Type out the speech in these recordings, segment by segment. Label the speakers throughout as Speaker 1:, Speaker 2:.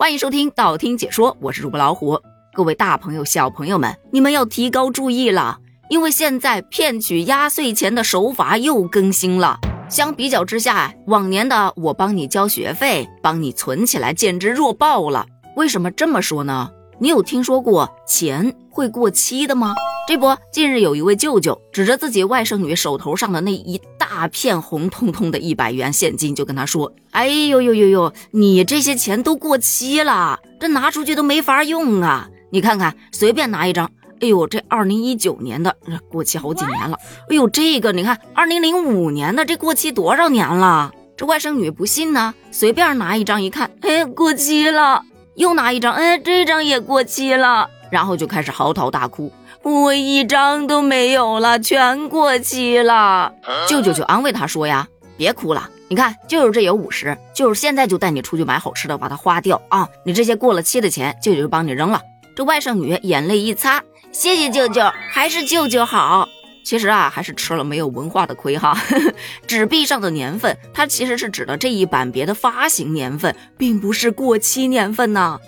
Speaker 1: 欢迎收听道听解说，我是主播老虎。各位大朋友、小朋友们，你们要提高注意了，因为现在骗取压岁钱的手法又更新了。相比较之下，往年的我帮你交学费、帮你存起来，简直弱爆了。为什么这么说呢？你有听说过钱会过期的吗？这不，近日有一位舅舅指着自己外甥女手头上的那一大片红彤彤的一百元现金，就跟她说：“哎呦呦呦呦，你这些钱都过期了，这拿出去都没法用啊！你看看，随便拿一张，哎呦，这二零一九年的过期好几年了。哎呦，这个你看，二零零五年的这过期多少年了？这外甥女不信呢，随便拿一张一看，哎，过期了。”又拿一张，哎，这张也过期了，然后就开始嚎啕大哭，我一张都没有了，全过期了。舅舅就安慰他说呀，别哭了，你看舅舅这有五十，舅舅现在就带你出去买好吃的，把它花掉啊。你这些过了期的钱，舅舅就帮你扔了。这外甥女眼泪一擦，谢谢舅舅，还是舅舅好。其实啊，还是吃了没有文化的亏哈。纸币上的年份，它其实是指的这一版别的发行年份，并不是过期年份呐。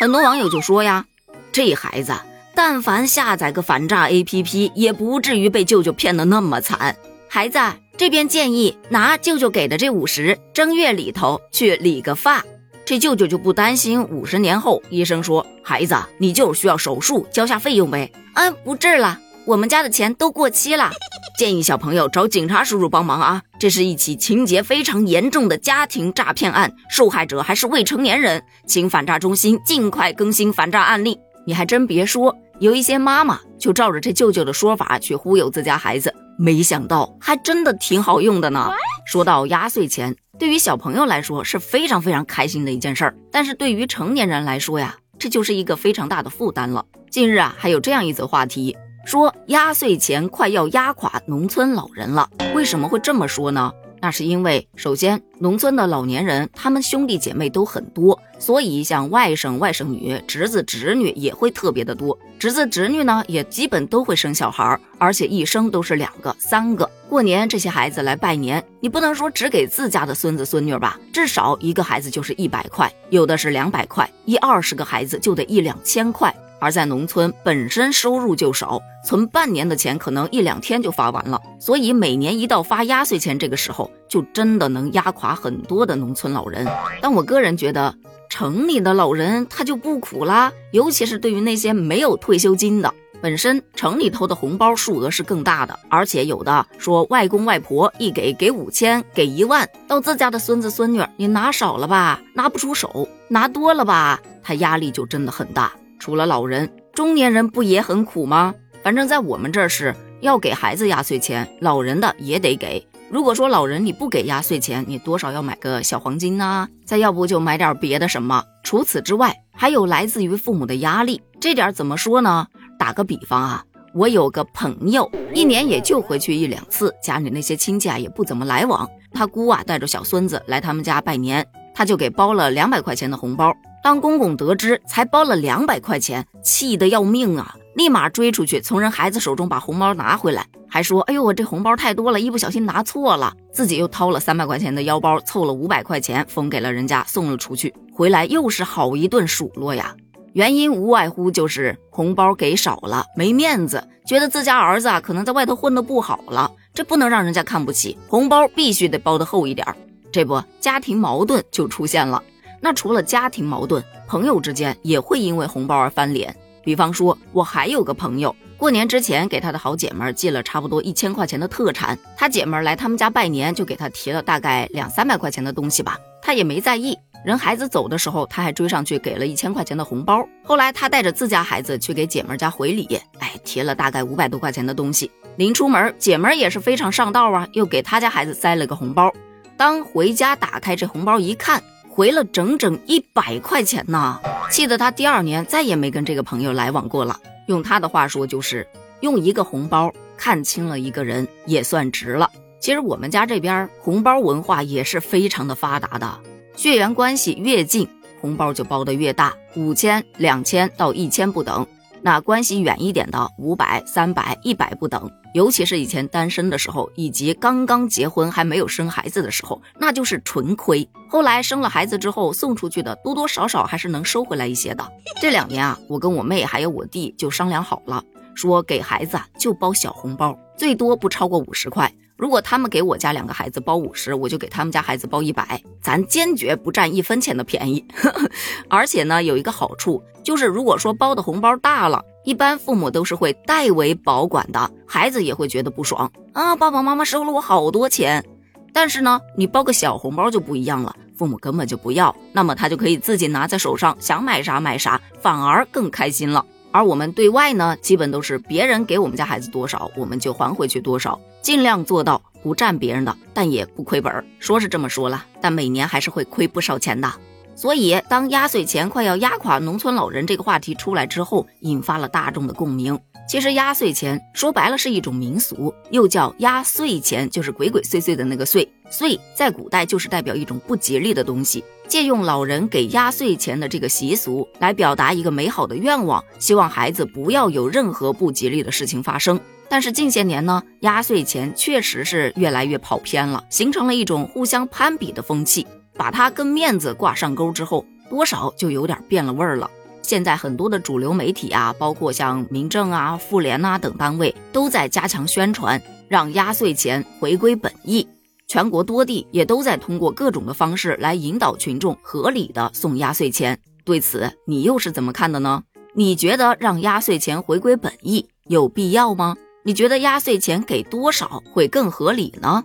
Speaker 1: 很多网友就说呀，这孩子但凡下载个反诈 APP，也不至于被舅舅骗得那么惨。孩子这边建议拿舅舅给的这五十，正月里头去理个发，这舅舅就不担心五十年后医生说孩子你就是需要手术，交下费用呗。嗯，不治了。我们家的钱都过期了，建议小朋友找警察叔叔帮忙啊！这是一起情节非常严重的家庭诈骗案，受害者还是未成年人，请反诈中心尽快更新反诈案例。你还真别说，有一些妈妈就照着这舅舅的说法去忽悠自家孩子，没想到还真的挺好用的呢。说到压岁钱，对于小朋友来说是非常非常开心的一件事儿，但是对于成年人来说呀，这就是一个非常大的负担了。近日啊，还有这样一则话题。说压岁钱快要压垮农村老人了，为什么会这么说呢？那是因为，首先，农村的老年人他们兄弟姐妹都很多，所以像外甥、外甥女、侄子、侄女也会特别的多。侄子、侄女呢，也基本都会生小孩，而且一生都是两个、三个。过年这些孩子来拜年，你不能说只给自家的孙子孙女吧，至少一个孩子就是一百块，有的是两百块，一二十个孩子就得一两千块。而在农村本身收入就少，存半年的钱可能一两天就发完了，所以每年一到发压岁钱这个时候，就真的能压垮很多的农村老人。但我个人觉得，城里的老人他就不苦啦，尤其是对于那些没有退休金的，本身城里头的红包数额是更大的，而且有的说外公外婆一给给五千，给一万，到自家的孙子孙女，你拿少了吧，拿不出手；拿多了吧，他压力就真的很大。除了老人，中年人不也很苦吗？反正在我们这儿是要给孩子压岁钱，老人的也得给。如果说老人你不给压岁钱，你多少要买个小黄金呐，再要不就买点别的什么。除此之外，还有来自于父母的压力。这点怎么说呢？打个比方啊，我有个朋友，一年也就回去一两次，家里那些亲戚啊也不怎么来往。他姑啊带着小孙子来他们家拜年，他就给包了两百块钱的红包。当公公得知才包了两百块钱，气得要命啊！立马追出去，从人孩子手中把红包拿回来，还说：“哎呦，我这红包太多了，一不小心拿错了。”自己又掏了三百块钱的腰包，凑了五百块钱封给了人家，送了出去。回来又是好一顿数落呀！原因无外乎就是红包给少了，没面子，觉得自家儿子啊可能在外头混得不好了，这不能让人家看不起，红包必须得包得厚一点。这不，家庭矛盾就出现了。那除了家庭矛盾，朋友之间也会因为红包而翻脸。比方说，我还有个朋友，过年之前给他的好姐们寄了差不多一千块钱的特产，他姐们来他们家拜年，就给他提了大概两三百块钱的东西吧，他也没在意。人孩子走的时候，他还追上去给了一千块钱的红包。后来他带着自家孩子去给姐们家回礼，哎，提了大概五百多块钱的东西。临出门，姐们也是非常上道啊，又给他家孩子塞了个红包。当回家打开这红包一看。回了整整一百块钱呢，气得他第二年再也没跟这个朋友来往过了。用他的话说，就是用一个红包看清了一个人，也算值了。其实我们家这边红包文化也是非常的发达的，血缘关系越近，红包就包的越大，五千、两千到一千不等。那关系远一点的，五百、三百、一百不等。尤其是以前单身的时候，以及刚刚结婚还没有生孩子的时候，那就是纯亏。后来生了孩子之后，送出去的多多少少还是能收回来一些的。这两年啊，我跟我妹还有我弟就商量好了，说给孩子就包小红包，最多不超过五十块。如果他们给我家两个孩子包五十，我就给他们家孩子包一百，咱坚决不占一分钱的便宜。而且呢，有一个好处就是，如果说包的红包大了，一般父母都是会代为保管的，孩子也会觉得不爽啊，爸爸妈妈收了我好多钱。但是呢，你包个小红包就不一样了，父母根本就不要，那么他就可以自己拿在手上，想买啥买啥，反而更开心了。而我们对外呢，基本都是别人给我们家孩子多少，我们就还回去多少，尽量做到不占别人的，但也不亏本儿。说是这么说了，但每年还是会亏不少钱的。所以，当压岁钱快要压垮农村老人这个话题出来之后，引发了大众的共鸣。其实，压岁钱说白了是一种民俗，又叫压岁钱，就是鬼鬼祟祟的那个岁。岁在古代就是代表一种不吉利的东西。借用老人给压岁钱的这个习俗来表达一个美好的愿望，希望孩子不要有任何不吉利的事情发生。但是近些年呢，压岁钱确实是越来越跑偏了，形成了一种互相攀比的风气。把它跟面子挂上钩之后，多少就有点变了味儿了。现在很多的主流媒体啊，包括像民政啊、妇联呐等单位，都在加强宣传，让压岁钱回归本意。全国多地也都在通过各种的方式来引导群众合理的送压岁钱。对此，你又是怎么看的呢？你觉得让压岁钱回归本意有必要吗？你觉得压岁钱给多少会更合理呢？